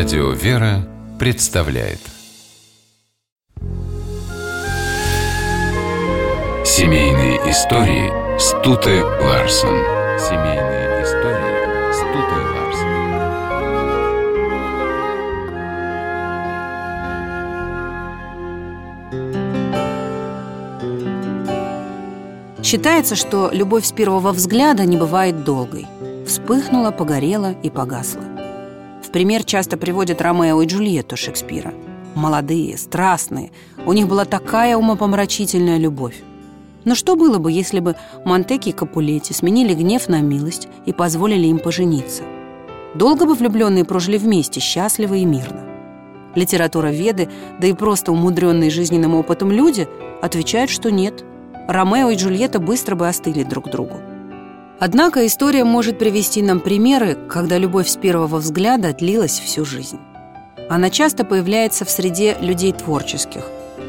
Радио «Вера» представляет Семейные истории Стуты Ларсен Семейные истории Стуты Ларсен Считается, что любовь с первого взгляда не бывает долгой. Вспыхнула, погорела и погасла. Пример часто приводят Ромео и Джульетту Шекспира. Молодые, страстные, у них была такая умопомрачительная любовь. Но что было бы, если бы Монтеки и Капулетти сменили гнев на милость и позволили им пожениться? Долго бы влюбленные прожили вместе, счастливо и мирно. Литература Веды, да и просто умудренные жизненным опытом люди отвечают, что нет. Ромео и Джульетта быстро бы остыли друг другу. Однако история может привести нам примеры, когда любовь с первого взгляда длилась всю жизнь. Она часто появляется в среде людей творческих,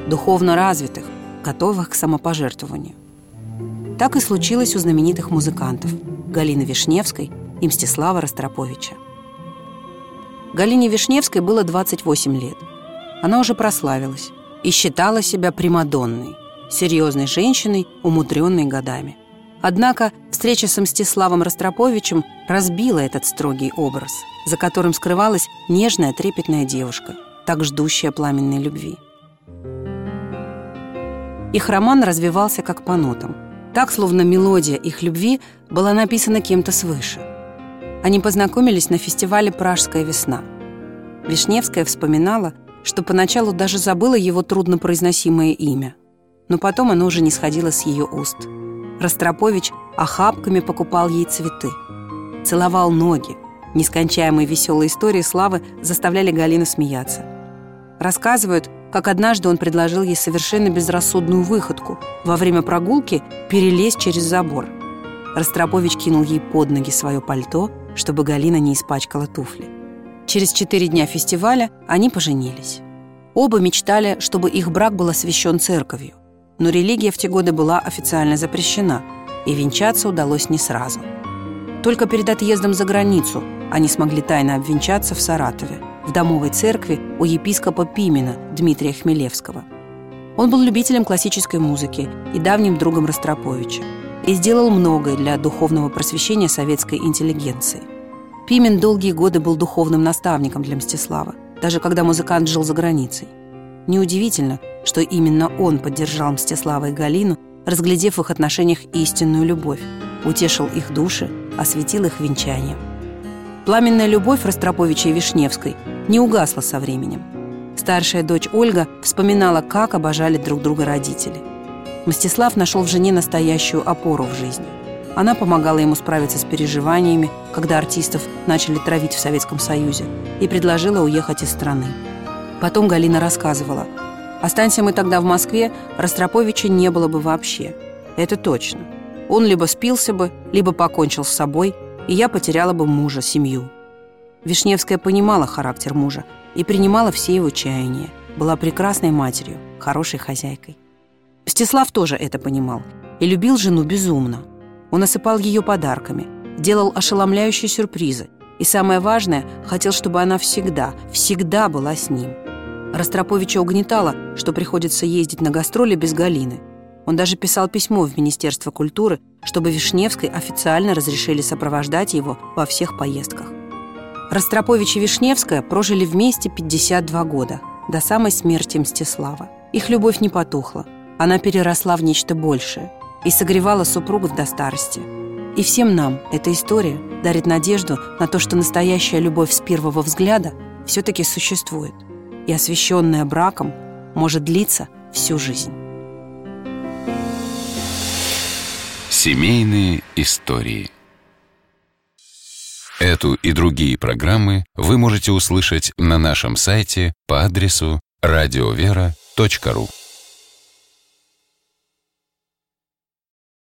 духовно развитых, готовых к самопожертвованию. Так и случилось у знаменитых музыкантов Галины Вишневской и Мстислава Ростроповича. Галине Вишневской было 28 лет. Она уже прославилась и считала себя примадонной, серьезной женщиной, умудренной годами. Однако встреча с Мстиславом Ростроповичем разбила этот строгий образ, за которым скрывалась нежная, трепетная девушка, так ждущая пламенной любви. Их роман развивался как по нотам. Так, словно мелодия их любви была написана кем-то свыше. Они познакомились на фестивале «Пражская весна». Вишневская вспоминала, что поначалу даже забыла его труднопроизносимое имя, но потом оно уже не сходило с ее уст – Ростропович охапками покупал ей цветы. Целовал ноги. Нескончаемые веселые истории Славы заставляли Галину смеяться. Рассказывают, как однажды он предложил ей совершенно безрассудную выходку во время прогулки перелезть через забор. Ростропович кинул ей под ноги свое пальто, чтобы Галина не испачкала туфли. Через четыре дня фестиваля они поженились. Оба мечтали, чтобы их брак был освящен церковью но религия в те годы была официально запрещена, и венчаться удалось не сразу. Только перед отъездом за границу они смогли тайно обвенчаться в Саратове, в домовой церкви у епископа Пимена Дмитрия Хмелевского. Он был любителем классической музыки и давним другом Ростроповича и сделал многое для духовного просвещения советской интеллигенции. Пимен долгие годы был духовным наставником для Мстислава, даже когда музыкант жил за границей. Неудивительно, что именно он поддержал Мстислава и Галину, разглядев в их отношениях истинную любовь, утешил их души, осветил их венчанием. Пламенная любовь Ростроповича и Вишневской не угасла со временем. Старшая дочь Ольга вспоминала, как обожали друг друга родители. Мстислав нашел в жене настоящую опору в жизни. Она помогала ему справиться с переживаниями, когда артистов начали травить в Советском Союзе, и предложила уехать из страны. Потом Галина рассказывала – Останься мы тогда в Москве, Ростроповича не было бы вообще. Это точно. Он либо спился бы, либо покончил с собой, и я потеряла бы мужа, семью. Вишневская понимала характер мужа и принимала все его чаяния. Была прекрасной матерью, хорошей хозяйкой. Мстислав тоже это понимал и любил жену безумно. Он осыпал ее подарками, делал ошеломляющие сюрпризы и, самое важное, хотел, чтобы она всегда, всегда была с ним – Ростроповича угнетало, что приходится ездить на гастроли без Галины. Он даже писал письмо в Министерство культуры, чтобы Вишневской официально разрешили сопровождать его во всех поездках. Ростропович и Вишневская прожили вместе 52 года, до самой смерти Мстислава. Их любовь не потухла, она переросла в нечто большее и согревала супругов до старости. И всем нам эта история дарит надежду на то, что настоящая любовь с первого взгляда все-таки существует – и освященная браком может длиться всю жизнь. Семейные истории Эту и другие программы вы можете услышать на нашем сайте по адресу радиовера.ру.